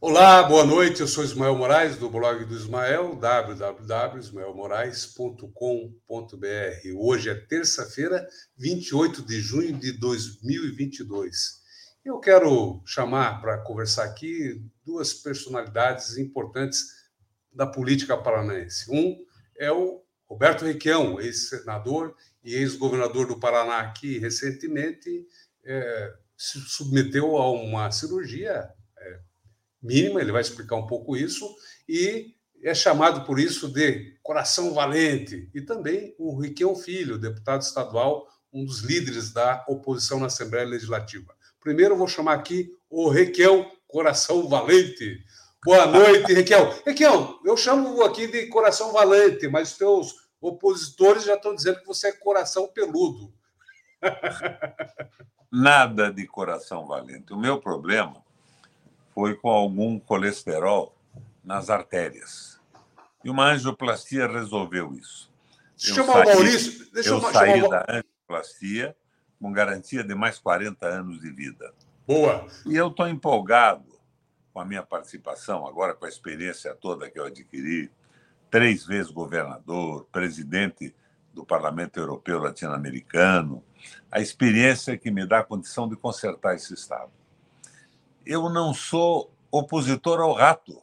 Olá, boa noite. Eu sou Ismael Moraes, do blog do Ismael, www.ismaelmoraes.com.br. Hoje é terça-feira, 28 de junho de 2022. Eu quero chamar para conversar aqui duas personalidades importantes da política paranaense. Um é o Roberto Requião, ex-senador e ex-governador do Paraná, que recentemente é, se submeteu a uma cirurgia mínima, ele vai explicar um pouco isso, e é chamado por isso de coração valente. E também o Riquelme Filho, deputado estadual, um dos líderes da oposição na Assembleia Legislativa. Primeiro eu vou chamar aqui o Requião Coração Valente. Boa noite, Requião. Requião, eu chamo aqui de Coração Valente, mas teus opositores já estão dizendo que você é coração peludo. Nada de coração valente. O meu problema foi com algum colesterol nas artérias. E uma angioplastia resolveu isso. Deixa eu chamar o Maurício. Deixa eu, eu saí chamar... da angioplastia com garantia de mais 40 anos de vida. Boa. E eu estou empolgado com a minha participação, agora com a experiência toda que eu adquiri, três vezes governador, presidente do Parlamento Europeu Latino-Americano, a experiência que me dá a condição de consertar esse Estado eu não sou opositor ao rato,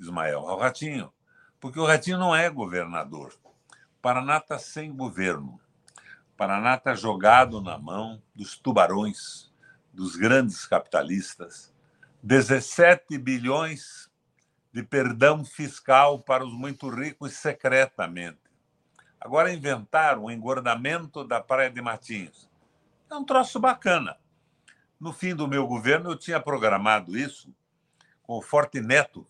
Ismael, ao ratinho, porque o ratinho não é governador. O Paraná está sem governo. O Paraná está jogado na mão dos tubarões, dos grandes capitalistas. 17 bilhões de perdão fiscal para os muito ricos secretamente. Agora inventaram o engordamento da Praia de Martins. É um troço bacana. No fim do meu governo, eu tinha programado isso com o Forte Neto,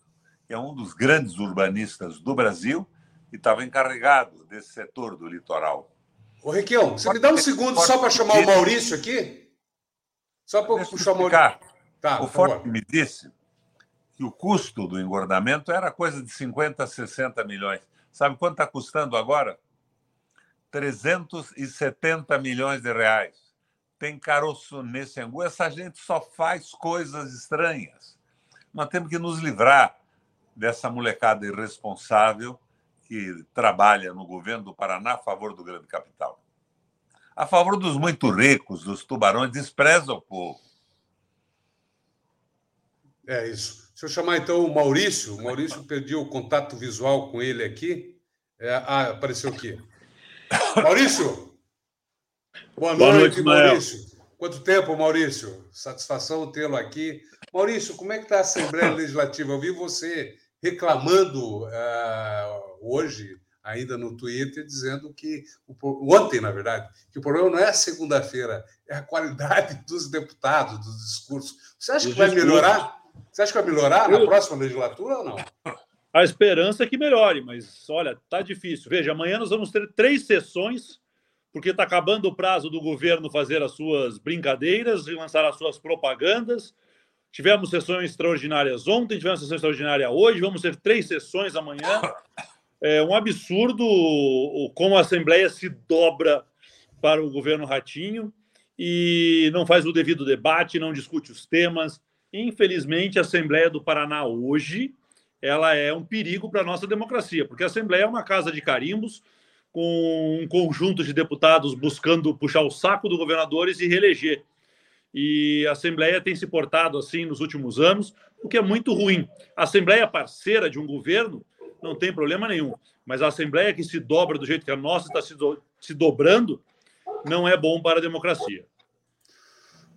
que é um dos grandes urbanistas do Brasil e estava encarregado desse setor do litoral. Ô, Requião, você me dá um segundo Forte só para chamar o Maurício aqui? Só para puxar o Maurício. Tá, o Forte me disse que o custo do engordamento era coisa de 50, 60 milhões. Sabe quanto está custando agora? 370 milhões de reais tem caroço nesse angu. Essa gente só faz coisas estranhas. Nós temos que nos livrar dessa molecada irresponsável que trabalha no governo do Paraná a favor do grande capital. A favor dos muito ricos, dos tubarões, despreza o povo. É isso. Se eu chamar então o Maurício, o Maurício perdeu o contato visual com ele aqui. É, ah, apareceu aqui. Maurício, Boa, Boa noite, noite Maurício. Quanto tempo, Maurício? Satisfação tê-lo aqui. Maurício, como é que está a Assembleia Legislativa? Eu vi você reclamando uh, hoje, ainda no Twitter, dizendo que, ontem, na verdade, que o problema não é a segunda-feira, é a qualidade dos deputados, dos discursos. Você acha que vai melhorar? Você acha que vai melhorar na próxima legislatura ou não? A esperança é que melhore, mas olha, tá difícil. Veja, amanhã nós vamos ter três sessões porque está acabando o prazo do governo fazer as suas brincadeiras e lançar as suas propagandas. Tivemos sessões extraordinárias ontem, tivemos sessão extraordinária hoje, vamos ter três sessões amanhã. É um absurdo como a Assembleia se dobra para o governo Ratinho e não faz o devido debate, não discute os temas. Infelizmente, a Assembleia do Paraná hoje ela é um perigo para a nossa democracia, porque a Assembleia é uma casa de carimbos, com um conjunto de deputados buscando puxar o saco do governadores e reeleger. E a Assembleia tem se portado assim nos últimos anos, o que é muito ruim. A Assembleia parceira de um governo não tem problema nenhum, mas a Assembleia que se dobra do jeito que a nossa está se, do, se dobrando não é bom para a democracia.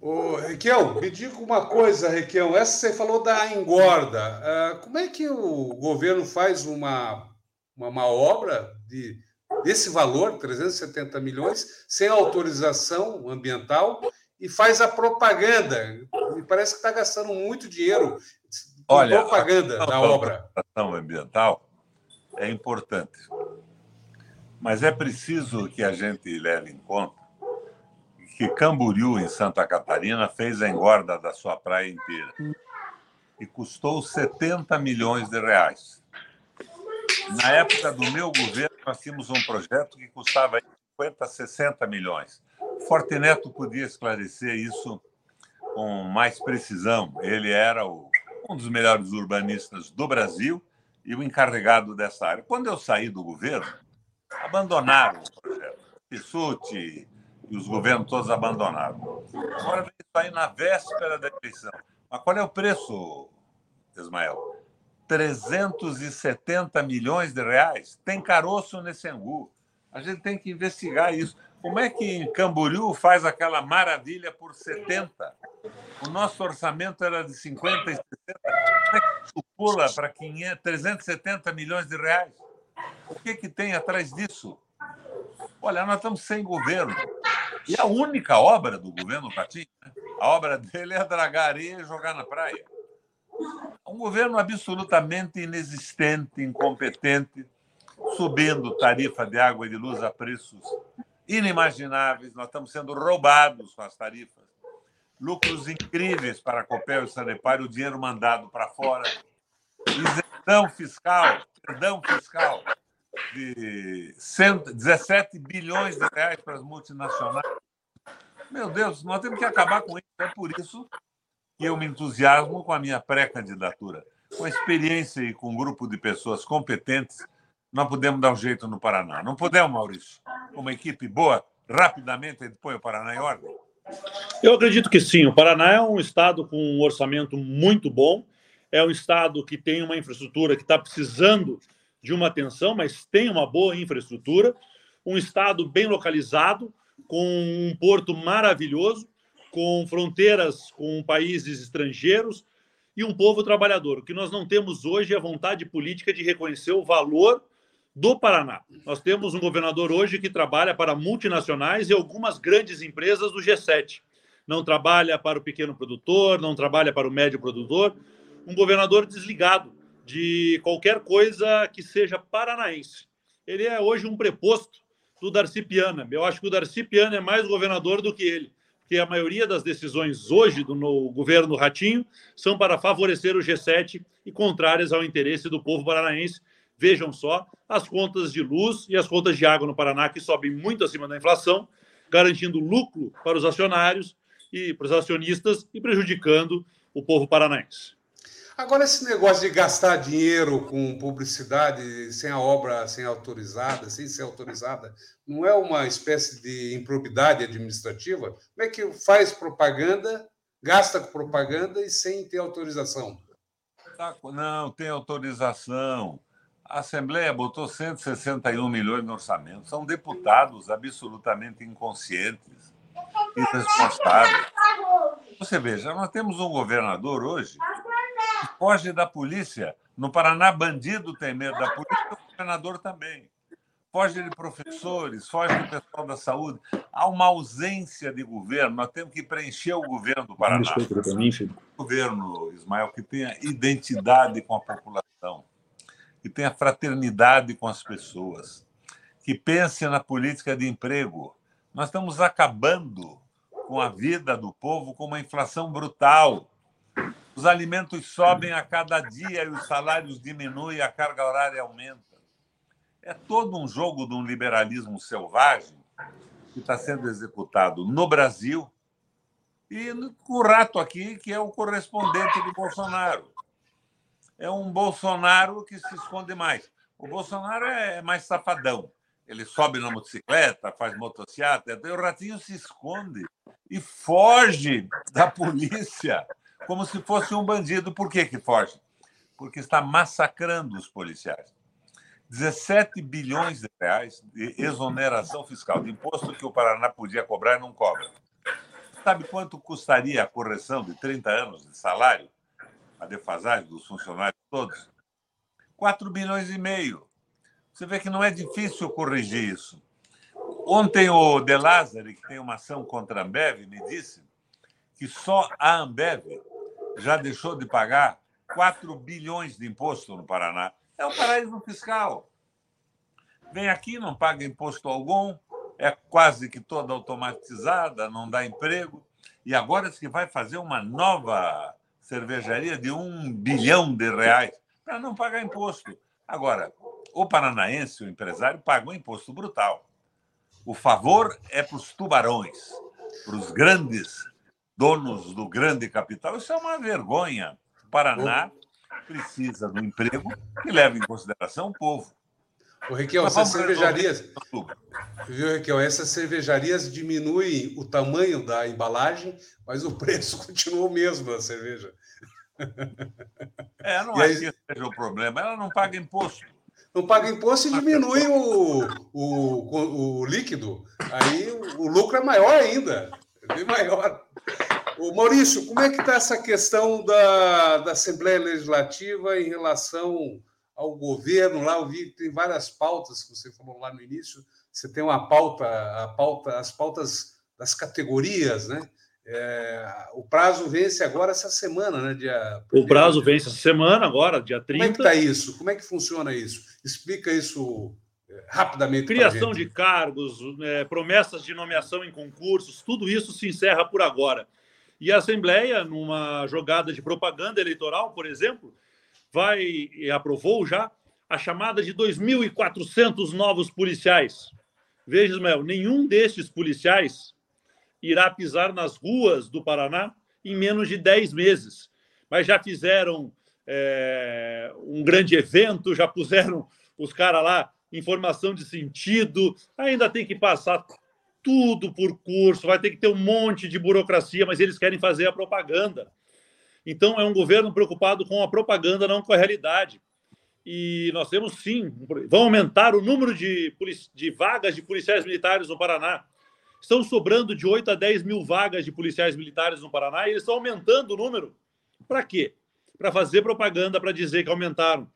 Ô, Requião, me diga uma coisa, Requião. Essa você falou da engorda. Uh, como é que o governo faz uma, uma, uma obra de desse valor, 370 milhões, sem autorização ambiental e faz a propaganda. Me parece que está gastando muito dinheiro Olha, propaganda da obra. A ambiental é importante, mas é preciso que a gente leve em conta que Camboriú, em Santa Catarina, fez a engorda da sua praia inteira e custou 70 milhões de reais. Na época do meu governo, nós tínhamos um projeto que custava 50, 60 milhões. Forteneto podia esclarecer isso com mais precisão. Ele era o um dos melhores urbanistas do Brasil e o encarregado dessa área. Quando eu saí do governo, abandonaram o projeto. Pissuti e os governos todos abandonaram. Agora vem aí na véspera da eleição. Mas qual é o preço, Ismael? 370 milhões de reais. Tem caroço nesse angu. A gente tem que investigar isso. Como é que em Camboriú faz aquela maravilha por 70? O nosso orçamento era de 50 e 60. Como é que isso pula para 370 milhões de reais? O que, que tem atrás disso? Olha, nós estamos sem governo. E a única obra do governo Patinho, né? a obra dele é dragar areia e jogar na praia. Um governo absolutamente inexistente, incompetente, subindo tarifa de água e de luz a preços inimagináveis. Nós estamos sendo roubados com as tarifas. Lucros incríveis para a Copel e Sanepar, o dinheiro mandado para fora. Isenção fiscal, perdão fiscal de 17 bilhões de reais para as multinacionais. Meu Deus, nós temos que acabar com isso. É por isso que eu me entusiasmo com a minha pré-candidatura. Com a experiência e com um grupo de pessoas competentes, nós podemos dar um jeito no Paraná. Não podemos, Maurício? Uma equipe boa, rapidamente gente põe o Paraná em ordem? Eu acredito que sim. O Paraná é um estado com um orçamento muito bom, é um estado que tem uma infraestrutura que está precisando de uma atenção, mas tem uma boa infraestrutura, um estado bem localizado, com um porto maravilhoso, com fronteiras com países estrangeiros e um povo trabalhador. O que nós não temos hoje é vontade política de reconhecer o valor do Paraná. Nós temos um governador hoje que trabalha para multinacionais e algumas grandes empresas do G7. Não trabalha para o pequeno produtor, não trabalha para o médio produtor. Um governador desligado de qualquer coisa que seja paranaense. Ele é hoje um preposto do Darcy Piana. Eu acho que o Darcy Piana é mais governador do que ele, porque a maioria das decisões hoje do no governo Ratinho são para favorecer o G7 e contrárias ao interesse do povo paranaense. Vejam só as contas de luz e as contas de água no Paraná que sobem muito acima da inflação, garantindo lucro para os acionários e para os acionistas e prejudicando o povo paranaense. Agora, esse negócio de gastar dinheiro com publicidade sem a obra sem autorizada, sem ser autorizada, não é uma espécie de improbidade administrativa? Como é que faz propaganda, gasta com propaganda e sem ter autorização? Tá, não, tem autorização. A Assembleia botou 161 milhões no orçamento. São deputados absolutamente inconscientes, irresponsáveis. Você veja, nós temos um governador hoje foge da polícia. No Paraná, bandido tem medo da polícia, o governador também. Foge de professores, foge do pessoal da saúde. Há uma ausência de governo. Nós temos que preencher o governo do Paraná. O governo, Ismael, que tenha identidade com a população, que tenha fraternidade com as pessoas, que pense na política de emprego. Nós estamos acabando com a vida do povo com uma inflação brutal. Os alimentos sobem a cada dia e os salários diminuem a carga horária aumenta. É todo um jogo de um liberalismo selvagem que está sendo executado no Brasil e o rato aqui, que é o correspondente do Bolsonaro. É um Bolsonaro que se esconde mais. O Bolsonaro é mais safadão. Ele sobe na motocicleta, faz motocicleta, e o ratinho se esconde e foge da polícia como se fosse um bandido. Por que, que foge? Porque está massacrando os policiais. 17 bilhões de reais de exoneração fiscal, de imposto que o Paraná podia cobrar e não cobra. Sabe quanto custaria a correção de 30 anos de salário? A defasagem dos funcionários todos? 4 bilhões e meio. Você vê que não é difícil corrigir isso. Ontem o De Lázari, que tem uma ação contra a Ambev, me disse que só a Ambev já deixou de pagar 4 bilhões de imposto no Paraná. É um paraíso fiscal. Vem aqui, não paga imposto algum, é quase que toda automatizada, não dá emprego. E agora que vai fazer uma nova cervejaria de um bilhão de reais para não pagar imposto. Agora, o paranaense, o empresário, paga um imposto brutal. O favor é para os tubarões, para os grandes donos do grande capital. Isso é uma vergonha. Paraná precisa do emprego que leva em consideração o povo. O Requião, essas cervejarias. Viu, Requião? Essas cervejarias diminuem o tamanho da embalagem, mas o preço continua o mesmo da cerveja. É, não e é aí... que seja o problema. Ela não paga imposto. Não paga imposto e diminui o, o, o, líquido. Aí o, o lucro é maior ainda. É bem maior. O Maurício, como é que está essa questão da, da Assembleia Legislativa em relação ao governo? Lá eu vi que tem várias pautas que você falou lá no início. Você tem uma pauta, a pauta, as pautas das categorias, né? É, o prazo vence agora essa semana, né? Dia o prazo vence essa semana, agora, dia 30. Como é que está isso? Como é que funciona isso? Explica isso é, rapidamente. Criação de cargos, é, promessas de nomeação em concursos, tudo isso se encerra por agora. E a Assembleia, numa jogada de propaganda eleitoral, por exemplo, vai e aprovou já a chamada de 2.400 novos policiais. Veja, Ismael, nenhum destes policiais irá pisar nas ruas do Paraná em menos de 10 meses. Mas já fizeram é, um grande evento, já puseram os caras lá em formação de sentido, ainda tem que passar tudo por curso, vai ter que ter um monte de burocracia, mas eles querem fazer a propaganda. Então, é um governo preocupado com a propaganda, não com a realidade. E nós temos sim, vão aumentar o número de, de vagas de policiais militares no Paraná. Estão sobrando de 8 a 10 mil vagas de policiais militares no Paraná e eles estão aumentando o número. Para quê? Para fazer propaganda, para dizer que aumentaram.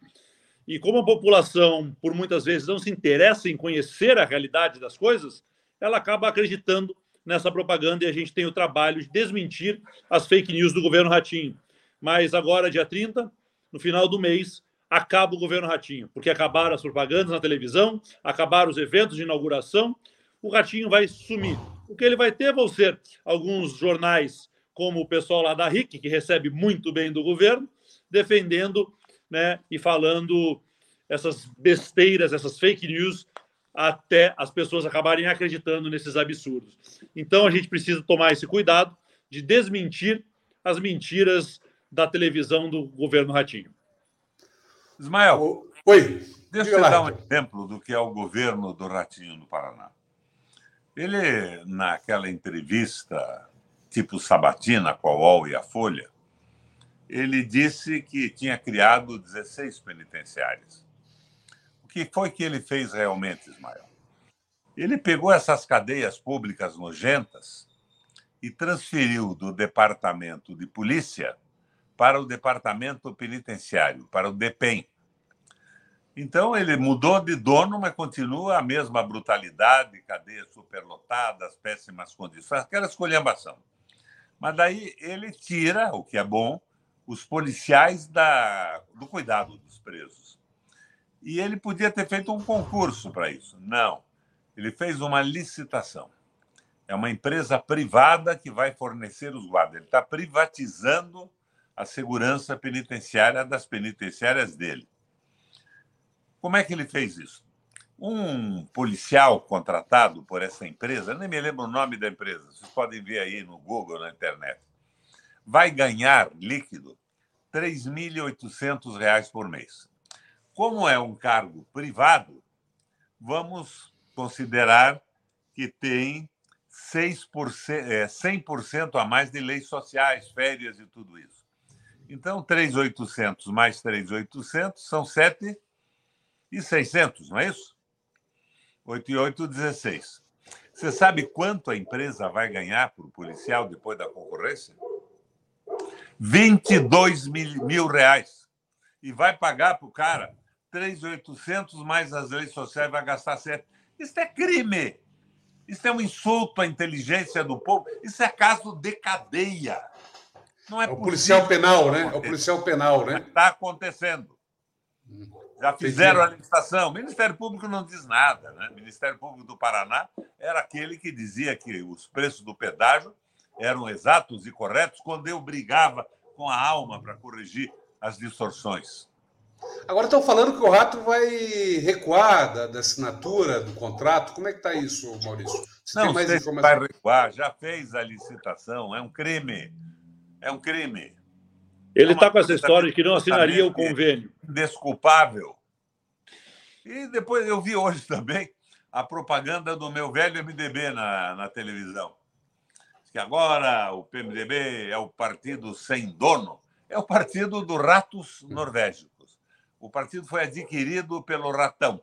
E como a população, por muitas vezes, não se interessa em conhecer a realidade das coisas, ela acaba acreditando nessa propaganda e a gente tem o trabalho de desmentir as fake news do governo Ratinho. Mas agora, dia 30, no final do mês, acaba o governo Ratinho, porque acabaram as propagandas na televisão, acabaram os eventos de inauguração o Ratinho vai sumir. O que ele vai ter vão ser alguns jornais, como o pessoal lá da RIC, que recebe muito bem do governo, defendendo né, e falando essas besteiras, essas fake news, até as pessoas acabarem acreditando nesses absurdos. Então a gente precisa tomar esse cuidado de desmentir as mentiras da televisão do governo Ratinho. Ismael, oi. Deixa eu dar um exemplo do que é o governo do Ratinho no Paraná. Ele, naquela entrevista tipo sabatina com a UOL e a Folha, ele disse que tinha criado 16 penitenciárias. Que foi que ele fez realmente, Ismael? Ele pegou essas cadeias públicas nojentas e transferiu do departamento de polícia para o departamento penitenciário, para o DEPEN. Então, ele mudou de dono, mas continua a mesma brutalidade, cadeias superlotadas, péssimas condições, aquela escolhambação. Mas daí ele tira, o que é bom, os policiais da, do cuidado dos presos. E ele podia ter feito um concurso para isso. Não. Ele fez uma licitação. É uma empresa privada que vai fornecer os guardas. Ele está privatizando a segurança penitenciária das penitenciárias dele. Como é que ele fez isso? Um policial contratado por essa empresa, nem me lembro o nome da empresa, vocês podem ver aí no Google, na internet, vai ganhar líquido R$ 3.800 por mês. Como é um cargo privado, vamos considerar que tem 6%, 100% é, a mais de leis sociais, férias e tudo isso. Então, 3.800 mais 3.800 são 7 e 600, não é isso? 8 e 8, 16. Você sabe quanto a empresa vai ganhar por policial depois da concorrência? 22 mil, mil reais. E vai pagar para o cara 3,800 mais as leis sociais, vai gastar 7. Isso é crime. Isso é um insulto à inteligência do povo. Isso é caso de cadeia. Não é, é o policial penal, né? É o policial penal, né? Está acontecendo. Já fizeram a licitação. O Ministério Público não diz nada. Né? O Ministério Público do Paraná era aquele que dizia que os preços do pedágio eram exatos e corretos quando eu brigava com a alma para corrigir as distorções. Agora estão falando que o Rato vai recuar da, da assinatura do contrato. Como é que está isso, Maurício? Você não tem mais informação? vai recuar, já fez a licitação, é um crime. É um crime. Ele está é com essa história de que não assinaria o convênio. Desculpável. E depois eu vi hoje também a propaganda do meu velho MDB na, na televisão. Que agora o PMDB é o partido sem dono, é o partido dos ratos norvégicos. O partido foi adquirido pelo ratão,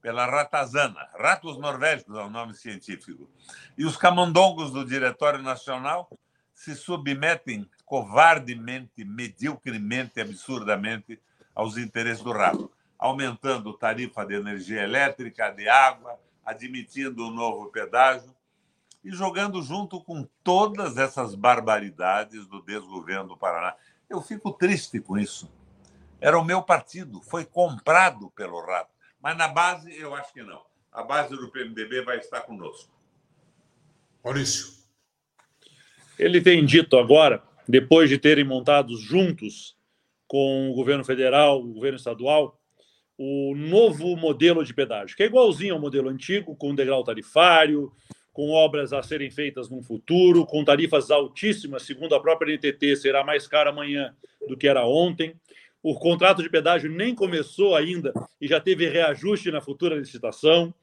pela ratazana. Ratos norvégicos é o nome científico. E os camundongos do Diretório Nacional se submetem covardemente, mediocremente, absurdamente aos interesses do rato aumentando tarifa de energia elétrica, de água, admitindo um novo pedágio e jogando junto com todas essas barbaridades do desgoverno do Paraná. Eu fico triste com isso. Era o meu partido, foi comprado pelo rato. Mas na base, eu acho que não. A base do PMDB vai estar conosco. Maurício. Ele tem dito agora, depois de terem montado juntos com o governo federal, o governo estadual, o novo modelo de pedágio, que é igualzinho ao modelo antigo, com degrau tarifário, com obras a serem feitas no futuro, com tarifas altíssimas, segundo a própria NTT, será mais caro amanhã do que era ontem. O contrato de pedágio nem começou ainda e já teve reajuste na futura licitação.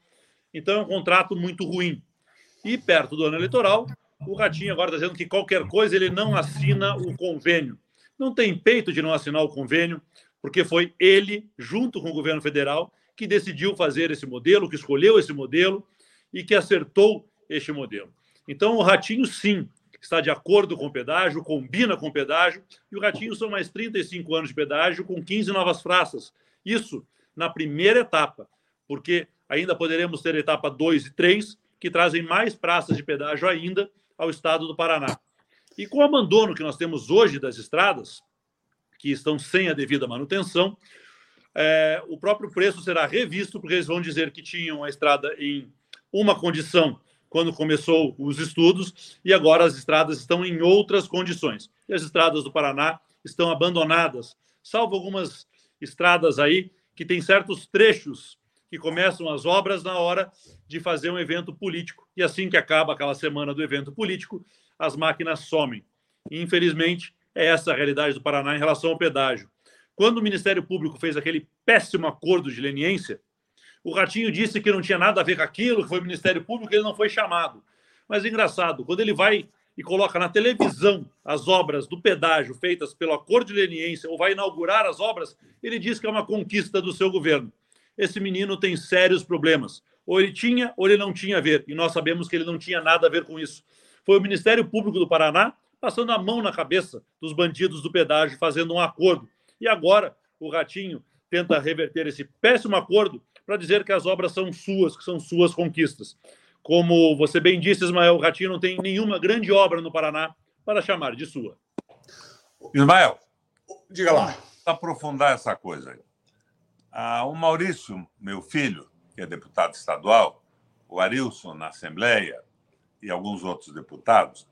Então é um contrato muito ruim. E perto do ano eleitoral, o Ratinho agora está dizendo que qualquer coisa ele não assina o convênio. Não tem peito de não assinar o convênio porque foi ele, junto com o governo federal, que decidiu fazer esse modelo, que escolheu esse modelo e que acertou este modelo. Então, o Ratinho, sim, está de acordo com o pedágio, combina com o pedágio, e o Ratinho são mais 35 anos de pedágio com 15 novas praças. Isso na primeira etapa, porque ainda poderemos ter etapa 2 e 3, que trazem mais praças de pedágio ainda ao estado do Paraná. E com o abandono que nós temos hoje das estradas, que estão sem a devida manutenção, é, o próprio preço será revisto, porque eles vão dizer que tinham a estrada em uma condição quando começou os estudos, e agora as estradas estão em outras condições. E as estradas do Paraná estão abandonadas, salvo algumas estradas aí que tem certos trechos que começam as obras na hora de fazer um evento político. E assim que acaba aquela semana do evento político, as máquinas somem. E, infelizmente, é essa a realidade do Paraná em relação ao pedágio. Quando o Ministério Público fez aquele péssimo acordo de leniência, o Ratinho disse que não tinha nada a ver com aquilo, que foi o Ministério Público, ele não foi chamado. Mas é engraçado, quando ele vai e coloca na televisão as obras do pedágio feitas pelo acordo de leniência, ou vai inaugurar as obras, ele diz que é uma conquista do seu governo. Esse menino tem sérios problemas. Ou ele tinha, ou ele não tinha a ver. E nós sabemos que ele não tinha nada a ver com isso. Foi o Ministério Público do Paraná passando a mão na cabeça dos bandidos do pedágio, fazendo um acordo. E agora o Ratinho tenta reverter esse péssimo acordo para dizer que as obras são suas, que são suas conquistas. Como você bem disse, Ismael, o Ratinho não tem nenhuma grande obra no Paraná para chamar de sua. Ismael, diga lá. Aprofundar essa coisa aí. Ah, o Maurício, meu filho, que é deputado estadual, o Arilson na Assembleia e alguns outros deputados,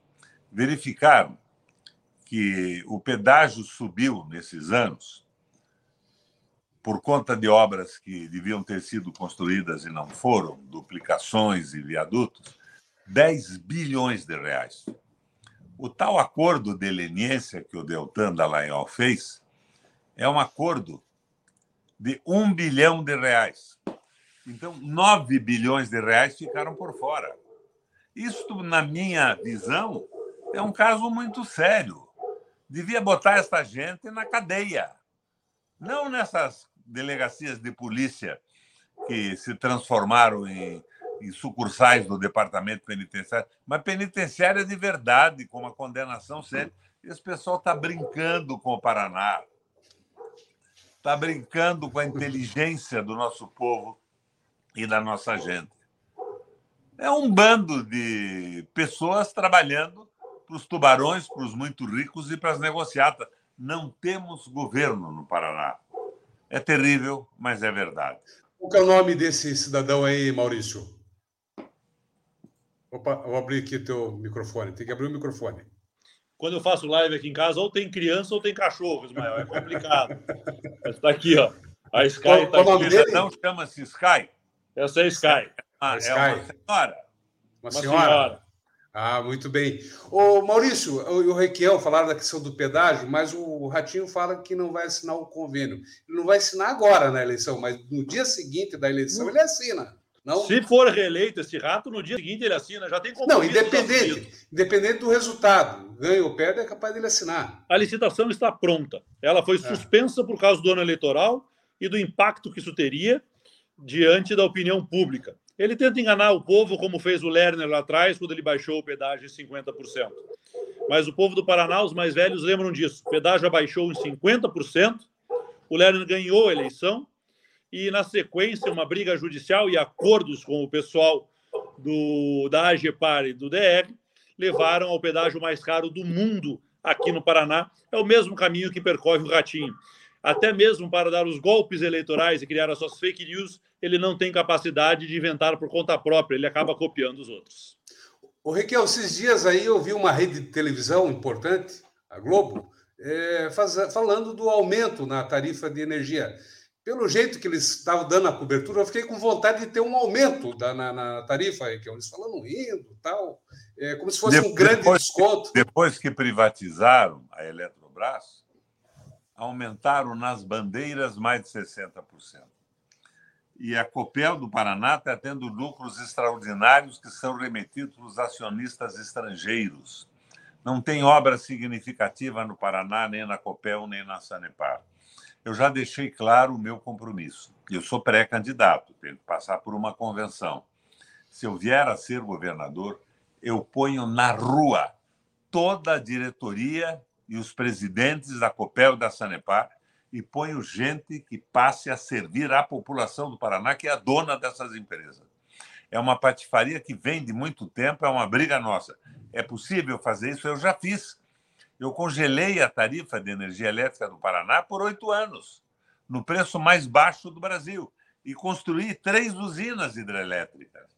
verificaram que o pedágio subiu nesses anos por conta de obras que deviam ter sido construídas e não foram, duplicações e viadutos, 10 bilhões de reais. O tal acordo de leniência que o Deltan Dallagnol fez é um acordo de 1 bilhão de reais. Então, 9 bilhões de reais ficaram por fora. Isto, na minha visão, é um caso muito sério. Devia botar essa gente na cadeia, não nessas delegacias de polícia que se transformaram em, em sucursais do departamento penitenciário, mas penitenciária de verdade, com uma condenação séria. Esse pessoal está brincando com o Paraná, está brincando com a inteligência do nosso povo e da nossa gente. É um bando de pessoas trabalhando para os tubarões, para os muito ricos e para as negociatas. Não temos governo no Paraná. É terrível, mas é verdade. Qual é o nome desse cidadão aí, Maurício? Opa, vou abrir aqui o teu microfone. Tem que abrir o microfone. Quando eu faço live aqui em casa, ou tem criança ou tem cachorro, Ismael. É complicado. Está aqui, ó. A Sky tá aqui. Não chama-se Sky? Essa é Sky. Ah, é, é uma senhora. Uma, uma senhora. senhora. Ah, muito bem. O Maurício, o Requiel falaram da questão do pedágio, mas o Ratinho fala que não vai assinar o convênio. Ele não vai assinar agora na eleição, mas no dia seguinte da eleição ele assina. Não? Se for reeleito esse rato, no dia seguinte ele assina. Já tem Não, independente, independente do resultado, ganha ou perde, é capaz dele assinar. A licitação está pronta. Ela foi é. suspensa por causa do ano eleitoral e do impacto que isso teria diante da opinião pública. Ele tenta enganar o povo, como fez o Lerner lá atrás, quando ele baixou o pedágio em 50%. Mas o povo do Paraná, os mais velhos, lembram disso. O pedágio abaixou em 50%, o Lerner ganhou a eleição, e na sequência, uma briga judicial e acordos com o pessoal do, da AGEPAR e do DR levaram ao pedágio mais caro do mundo aqui no Paraná. É o mesmo caminho que percorre o Ratinho até mesmo para dar os golpes eleitorais e criar as suas fake news, ele não tem capacidade de inventar por conta própria, ele acaba copiando os outros. O Requiel, esses dias aí eu vi uma rede de televisão importante, a Globo, é, faz, falando do aumento na tarifa de energia. Pelo jeito que eles estavam dando a cobertura, eu fiquei com vontade de ter um aumento da, na, na tarifa, Requiel. Eles falando rindo tal, é, como se fosse depois, um grande desconto. Depois que privatizaram a Eletrobras, aumentaram nas bandeiras mais de 60%. E a Copel do Paraná está tendo lucros extraordinários que são remetidos para os acionistas estrangeiros. Não tem obra significativa no Paraná, nem na Copel, nem na Sanepar. Eu já deixei claro o meu compromisso. Eu sou pré-candidato, tenho que passar por uma convenção. Se eu vier a ser governador, eu ponho na rua toda a diretoria e os presidentes da Copel e da Sanepar e ponho gente que passe a servir à população do Paraná, que é a dona dessas empresas. É uma patifaria que vem de muito tempo, é uma briga nossa. É possível fazer isso? Eu já fiz. Eu congelei a tarifa de energia elétrica do Paraná por oito anos, no preço mais baixo do Brasil, e construí três usinas hidrelétricas.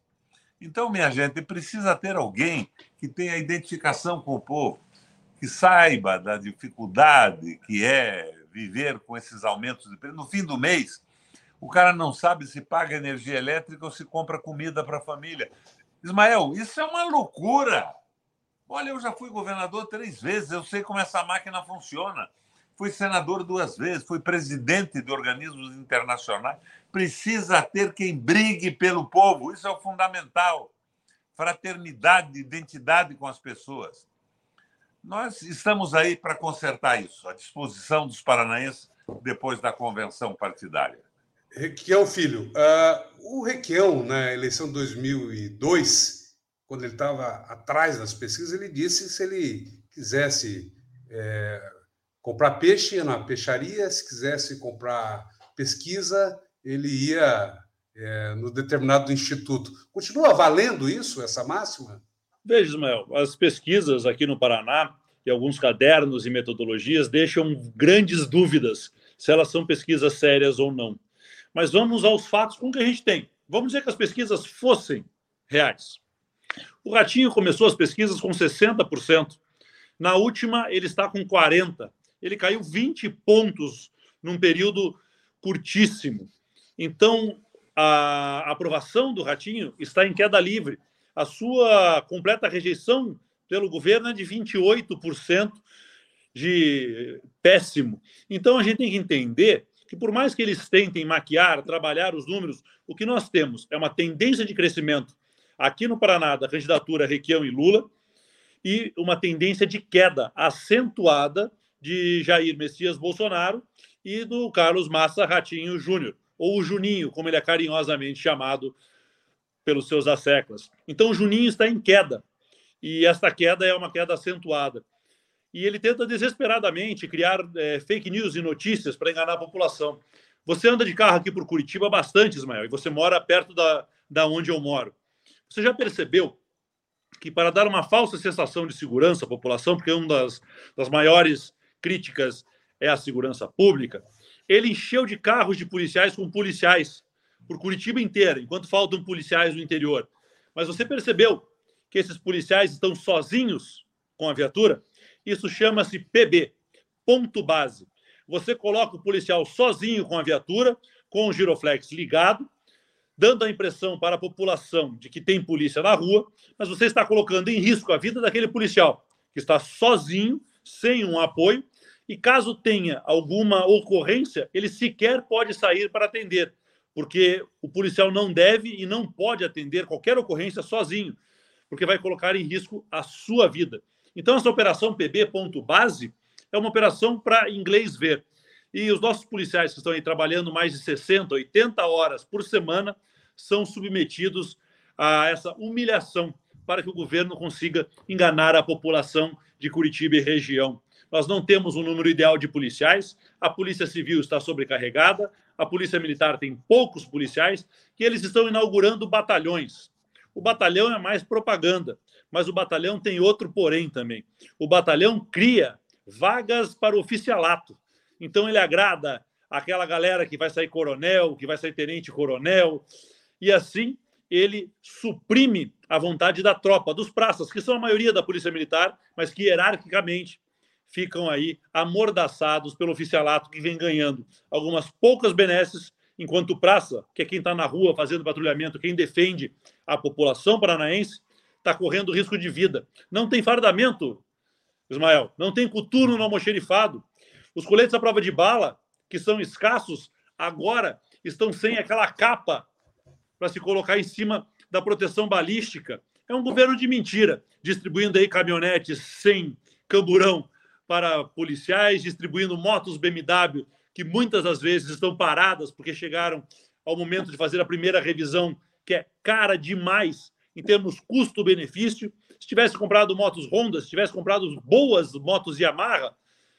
Então, minha gente, precisa ter alguém que tenha identificação com o povo que saiba da dificuldade que é viver com esses aumentos de preço. No fim do mês, o cara não sabe se paga energia elétrica ou se compra comida para a família. Ismael, isso é uma loucura. Olha, eu já fui governador três vezes, eu sei como essa máquina funciona. Fui senador duas vezes, fui presidente de organismos internacionais. Precisa ter quem brigue pelo povo, isso é o fundamental. Fraternidade, identidade com as pessoas. Nós estamos aí para consertar isso, à disposição dos paranaenses depois da convenção partidária. Requião Filho, uh, o Requião, na eleição de 2002, quando ele estava atrás das pesquisas, ele disse que se ele quisesse é, comprar peixe, ia na peixaria, se quisesse comprar pesquisa, ele ia é, no determinado instituto. Continua valendo isso, essa máxima? Veja, Ismael, as pesquisas aqui no Paraná e alguns cadernos e metodologias deixam grandes dúvidas se elas são pesquisas sérias ou não. Mas vamos aos fatos com que a gente tem. Vamos dizer que as pesquisas fossem reais. O Ratinho começou as pesquisas com 60%. Na última, ele está com 40%. Ele caiu 20 pontos num período curtíssimo. Então, a aprovação do Ratinho está em queda livre a sua completa rejeição pelo governo é de 28% de péssimo. Então a gente tem que entender que por mais que eles tentem maquiar, trabalhar os números, o que nós temos é uma tendência de crescimento aqui no Paraná da candidatura Requião e Lula e uma tendência de queda acentuada de Jair Messias Bolsonaro e do Carlos Massa Ratinho Júnior, ou o Juninho, como ele é carinhosamente chamado pelos seus asseclas. Então, Juninho está em queda, e esta queda é uma queda acentuada. E ele tenta desesperadamente criar é, fake news e notícias para enganar a população. Você anda de carro aqui por Curitiba bastante, Ismael, e você mora perto da, da onde eu moro. Você já percebeu que, para dar uma falsa sensação de segurança à população, porque uma das, das maiores críticas é a segurança pública, ele encheu de carros de policiais com policiais por Curitiba inteira, enquanto faltam policiais no interior. Mas você percebeu que esses policiais estão sozinhos com a viatura? Isso chama-se PB, ponto base. Você coloca o policial sozinho com a viatura, com o giroflex ligado, dando a impressão para a população de que tem polícia na rua, mas você está colocando em risco a vida daquele policial que está sozinho, sem um apoio, e caso tenha alguma ocorrência, ele sequer pode sair para atender, porque o policial não deve e não pode atender qualquer ocorrência sozinho, porque vai colocar em risco a sua vida. Então, essa operação PB.base é uma operação para inglês ver. E os nossos policiais que estão aí trabalhando mais de 60, 80 horas por semana são submetidos a essa humilhação para que o governo consiga enganar a população de Curitiba e região. Nós não temos um número ideal de policiais, a Polícia Civil está sobrecarregada, a Polícia Militar tem poucos policiais, e eles estão inaugurando batalhões. O batalhão é mais propaganda, mas o batalhão tem outro porém também. O batalhão cria vagas para o oficialato. Então ele agrada aquela galera que vai sair coronel, que vai sair tenente-coronel, e assim ele suprime a vontade da tropa, dos praças, que são a maioria da polícia militar, mas que hierarquicamente ficam aí amordaçados pelo oficialato que vem ganhando algumas poucas benesses, enquanto praça, que é quem está na rua fazendo patrulhamento, quem defende a população paranaense, está correndo risco de vida. Não tem fardamento, Ismael, não tem coturno no almoxerifado. Os coletes à prova de bala, que são escassos, agora estão sem aquela capa para se colocar em cima da proteção balística. É um governo de mentira, distribuindo aí caminhonetes sem camburão para policiais, distribuindo motos BMW que muitas das vezes estão paradas porque chegaram ao momento de fazer a primeira revisão, que é cara demais em termos custo-benefício. Se tivesse comprado motos Honda, se tivesse comprado boas motos Yamaha,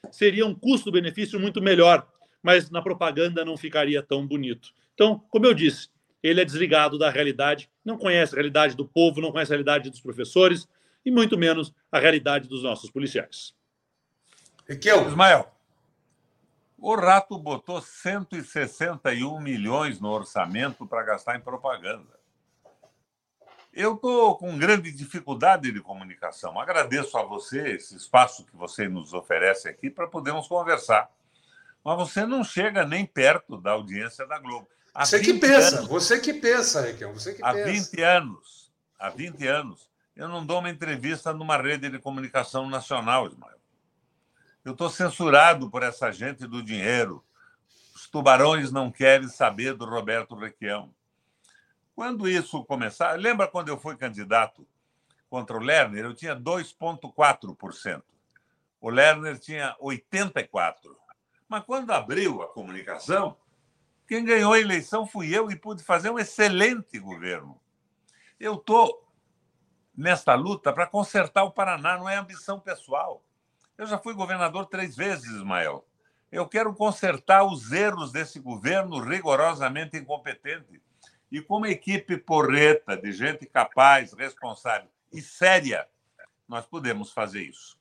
seria um custo-benefício muito melhor, mas na propaganda não ficaria tão bonito. Então, como eu disse, ele é desligado da realidade, não conhece a realidade do povo, não conhece a realidade dos professores e muito menos a realidade dos nossos policiais. Riquel. Ismael, o Rato botou 161 milhões no orçamento para gastar em propaganda. Eu estou com grande dificuldade de comunicação. Agradeço a você esse espaço que você nos oferece aqui para podermos conversar. Mas você não chega nem perto da audiência da Globo. Há você que pensa, anos, você que pensa, Raquel, você que há pensa. 20 anos, há 20 anos, eu não dou uma entrevista numa rede de comunicação nacional, Ismael. Eu estou censurado por essa gente do dinheiro. Os tubarões não querem saber do Roberto Requião. Quando isso começar, lembra quando eu fui candidato contra o Lerner? Eu tinha 2,4%. O Lerner tinha 84%. Mas quando abriu a comunicação, quem ganhou a eleição fui eu e pude fazer um excelente governo. Eu estou nesta luta para consertar o Paraná, não é ambição pessoal. Eu já fui governador três vezes, Ismael. Eu quero consertar os erros desse governo rigorosamente incompetente. E com uma equipe porreta, de gente capaz, responsável e séria, nós podemos fazer isso.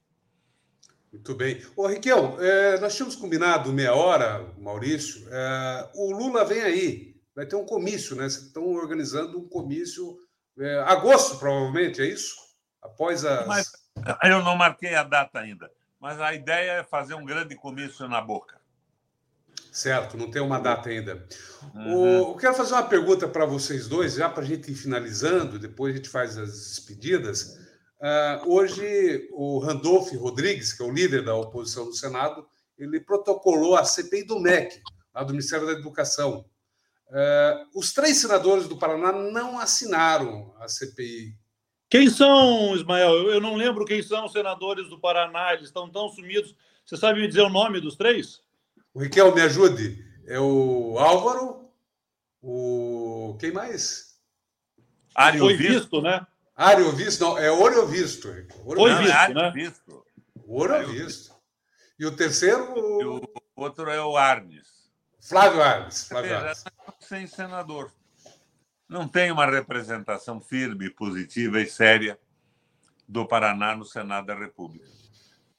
Muito bem. Ô, Riquel, é, nós tínhamos combinado meia hora, Maurício. É, o Lula vem aí, vai ter um comício, né? Vocês estão organizando um comício é, agosto, provavelmente, é isso? Após as. Mas eu não marquei a data ainda, mas a ideia é fazer um grande comício na boca. Certo, não tem uma data ainda. Uhum. O, eu quero fazer uma pergunta para vocês dois, já para a gente ir finalizando, depois a gente faz as despedidas. Uh, hoje, o Randolph Rodrigues, que é o líder da oposição no Senado, ele protocolou a CPI do MEC, lá do Ministério da Educação. Uh, os três senadores do Paraná não assinaram a CPI. Quem são, Ismael? Eu, eu não lembro quem são os senadores do Paraná, eles estão tão sumidos. Você sabe me dizer o nome dos três? O Riquel, me ajude. É o Álvaro, o. Quem mais? Ário Foi visto, visto né? Ário visto, não, é Ouro visto. Ouro Foi visto, é né? Visto. Ouro visto. E o terceiro. E o outro é o Arnes. Flávio Arnes. Flávio Arnes. Sem senador. Não tem uma representação firme, positiva e séria do Paraná no Senado da República.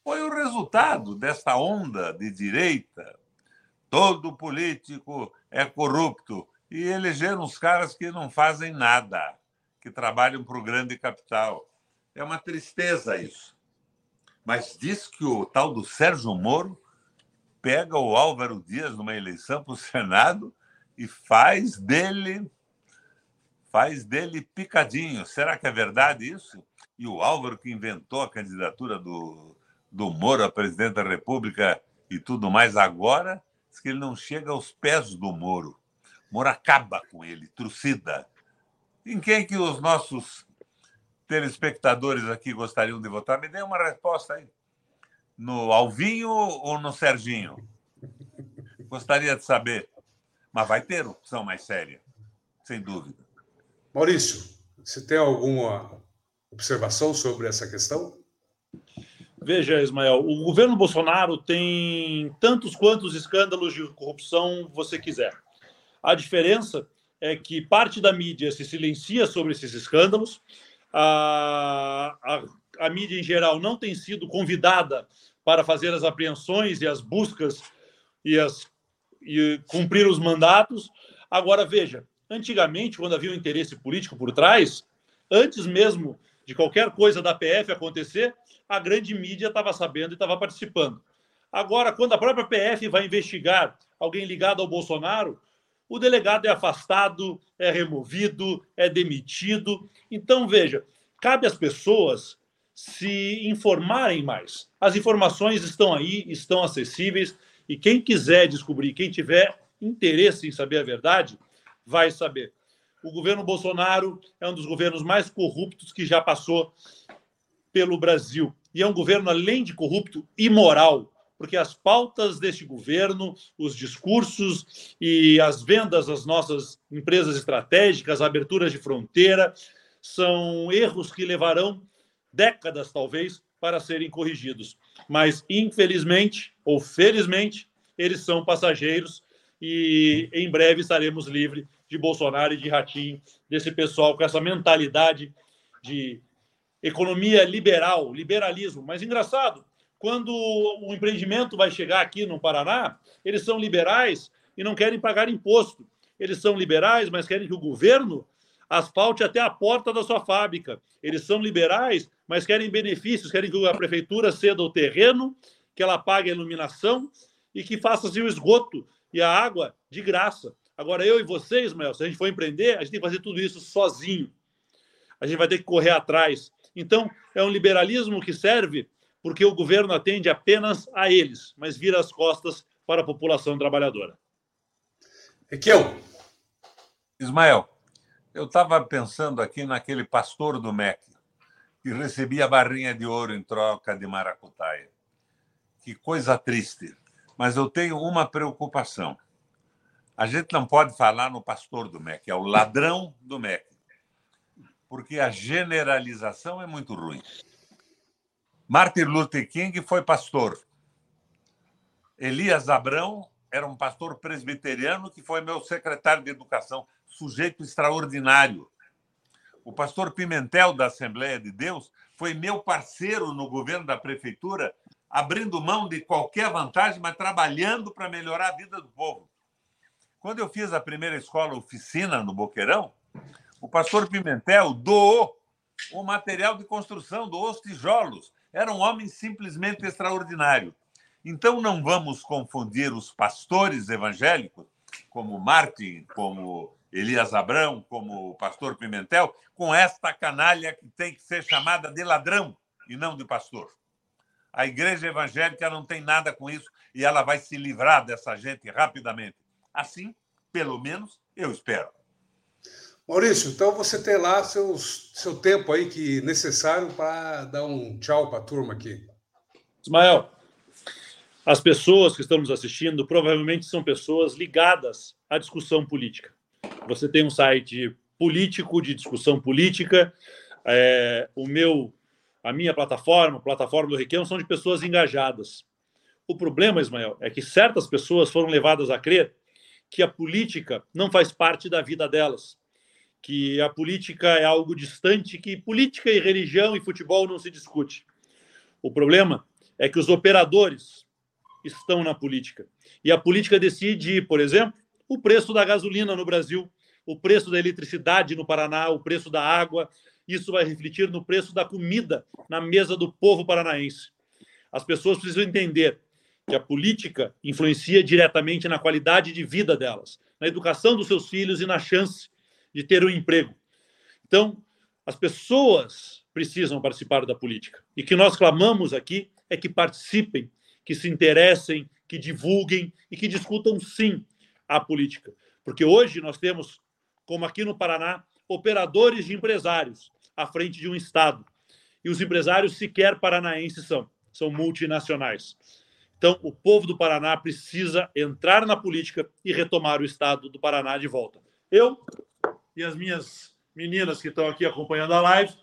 Foi o resultado desta onda de direita todo político é corrupto. E elegeram os caras que não fazem nada, que trabalham para o grande capital. É uma tristeza isso. Mas diz que o tal do Sérgio Moro pega o Álvaro Dias numa eleição para o Senado e faz dele faz dele picadinho. Será que é verdade isso? E o Álvaro, que inventou a candidatura do, do Moro a presidente da República e tudo mais agora, diz que ele não chega aos pés do Moro. Moro acaba com ele, trucida. Em quem que os nossos telespectadores aqui gostariam de votar? Me dê uma resposta aí. No Alvinho ou no Serginho? Gostaria de saber. Mas vai ter opção mais séria, sem dúvida. Maurício, você tem alguma observação sobre essa questão? Veja, Ismael, o governo Bolsonaro tem tantos quantos escândalos de corrupção você quiser. A diferença é que parte da mídia se silencia sobre esses escândalos, a, a, a mídia em geral não tem sido convidada para fazer as apreensões e as buscas e, as, e cumprir os mandatos. Agora, veja, antigamente, quando havia um interesse político por trás, antes mesmo de qualquer coisa da PF acontecer, a grande mídia estava sabendo e estava participando. Agora, quando a própria PF vai investigar alguém ligado ao Bolsonaro, o delegado é afastado, é removido, é demitido. Então, veja, cabe às pessoas se informarem mais. As informações estão aí, estão acessíveis, e quem quiser descobrir, quem tiver interesse em saber a verdade, vai saber. O governo Bolsonaro é um dos governos mais corruptos que já passou pelo Brasil. E é um governo, além de corrupto, imoral, porque as pautas deste governo, os discursos e as vendas das nossas empresas estratégicas, aberturas de fronteira, são erros que levarão décadas, talvez, para serem corrigidos. Mas, infelizmente ou felizmente, eles são passageiros e em breve estaremos livres de Bolsonaro e de Ratinho, desse pessoal com essa mentalidade de economia liberal, liberalismo. Mas engraçado, quando o empreendimento vai chegar aqui no Paraná, eles são liberais e não querem pagar imposto. Eles são liberais, mas querem que o governo asfalte até a porta da sua fábrica. Eles são liberais, mas querem benefícios, querem que a prefeitura ceda o terreno, que ela pague a iluminação e que faça-se o esgoto e a água de graça. Agora, eu e vocês, Mel, se a gente for empreender, a gente tem que fazer tudo isso sozinho. A gente vai ter que correr atrás. Então, é um liberalismo que serve porque o governo atende apenas a eles, mas vira as costas para a população trabalhadora. Equiel. Ismael, eu estava pensando aqui naquele pastor do MEC, que recebia barrinha de ouro em troca de maracutaia. Que coisa triste. Mas eu tenho uma preocupação. A gente não pode falar no pastor do MEC, é o ladrão do MEC, porque a generalização é muito ruim. Martin Luther King foi pastor. Elias Abrão era um pastor presbiteriano que foi meu secretário de educação sujeito extraordinário. O pastor Pimentel, da Assembleia de Deus, foi meu parceiro no governo da prefeitura, abrindo mão de qualquer vantagem, mas trabalhando para melhorar a vida do povo. Quando eu fiz a primeira escola oficina no Boqueirão, o pastor Pimentel doou o material de construção, doou os tijolos. Era um homem simplesmente extraordinário. Então, não vamos confundir os pastores evangélicos, como Martin, como Elias Abrão, como o pastor Pimentel, com esta canalha que tem que ser chamada de ladrão e não de pastor. A igreja evangélica não tem nada com isso e ela vai se livrar dessa gente rapidamente. Assim, pelo menos, eu espero. Maurício, então você tem lá seus, seu tempo aí que necessário para dar um tchau para a turma aqui. Ismael, as pessoas que estão nos assistindo provavelmente são pessoas ligadas à discussão política. Você tem um site político de discussão política. É, o meu, a minha plataforma, a plataforma do Requião, são de pessoas engajadas. O problema, Ismael, é que certas pessoas foram levadas a crer que a política não faz parte da vida delas, que a política é algo distante, que política e religião e futebol não se discute. O problema é que os operadores estão na política. E a política decide, por exemplo, o preço da gasolina no Brasil, o preço da eletricidade no Paraná, o preço da água. Isso vai refletir no preço da comida na mesa do povo paranaense. As pessoas precisam entender que a política influencia diretamente na qualidade de vida delas, na educação dos seus filhos e na chance de ter um emprego. Então, as pessoas precisam participar da política. E que nós clamamos aqui é que participem, que se interessem, que divulguem e que discutam sim a política. Porque hoje nós temos, como aqui no Paraná, operadores de empresários à frente de um Estado. E os empresários sequer paranaenses são, são multinacionais. Então, o povo do Paraná precisa entrar na política e retomar o Estado do Paraná de volta. Eu e as minhas meninas que estão aqui acompanhando a live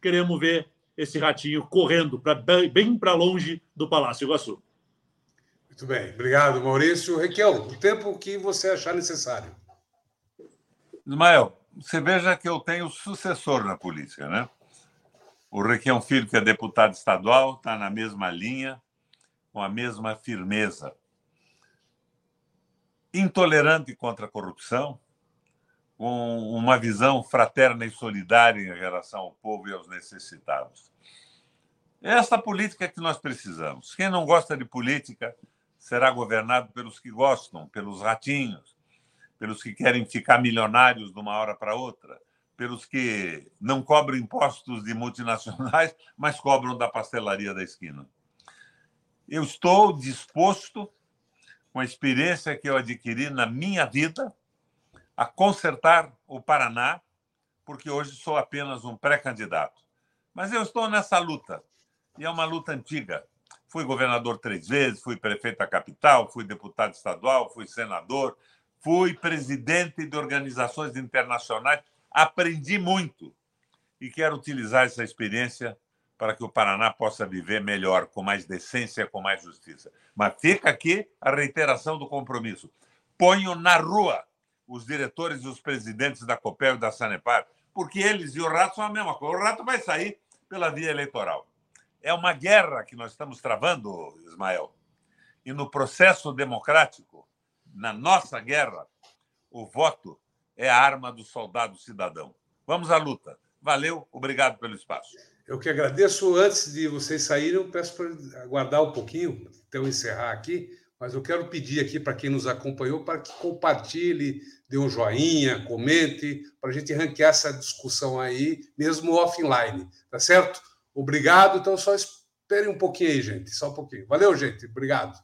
queremos ver esse ratinho correndo pra, bem para longe do Palácio Iguaçu. Muito bem, obrigado, Maurício. Requião, o tempo que você achar necessário. Ismael, você veja que eu tenho sucessor na política, né? O Requião Filho, que é deputado estadual, está na mesma linha, com a mesma firmeza. Intolerante contra a corrupção, com uma visão fraterna e solidária em relação ao povo e aos necessitados. É essa política que nós precisamos. Quem não gosta de política será governado pelos que gostam, pelos ratinhos, pelos que querem ficar milionários de uma hora para outra, pelos que não cobram impostos de multinacionais, mas cobram da pastelaria da esquina. Eu estou disposto, com a experiência que eu adquiri na minha vida, a consertar o Paraná, porque hoje sou apenas um pré-candidato. Mas eu estou nessa luta, e é uma luta antiga. Fui governador três vezes, fui prefeito da capital, fui deputado estadual, fui senador, fui presidente de organizações internacionais, aprendi muito e quero utilizar essa experiência para que o Paraná possa viver melhor, com mais decência, com mais justiça. Mas fica aqui a reiteração do compromisso. Ponho na rua os diretores e os presidentes da COPEL e da Sanepar, porque eles e o rato são a mesma coisa. O rato vai sair pela via eleitoral. É uma guerra que nós estamos travando, Ismael. E no processo democrático, na nossa guerra, o voto é a arma do soldado cidadão. Vamos à luta. Valeu, obrigado pelo espaço. Eu que agradeço. Antes de vocês saírem, eu peço para aguardar um pouquinho, até eu encerrar aqui, mas eu quero pedir aqui para quem nos acompanhou para que compartilhe, dê um joinha, comente, para a gente ranquear essa discussão aí, mesmo offline, tá certo? Obrigado. Então, só esperem um pouquinho aí, gente, só um pouquinho. Valeu, gente. Obrigado.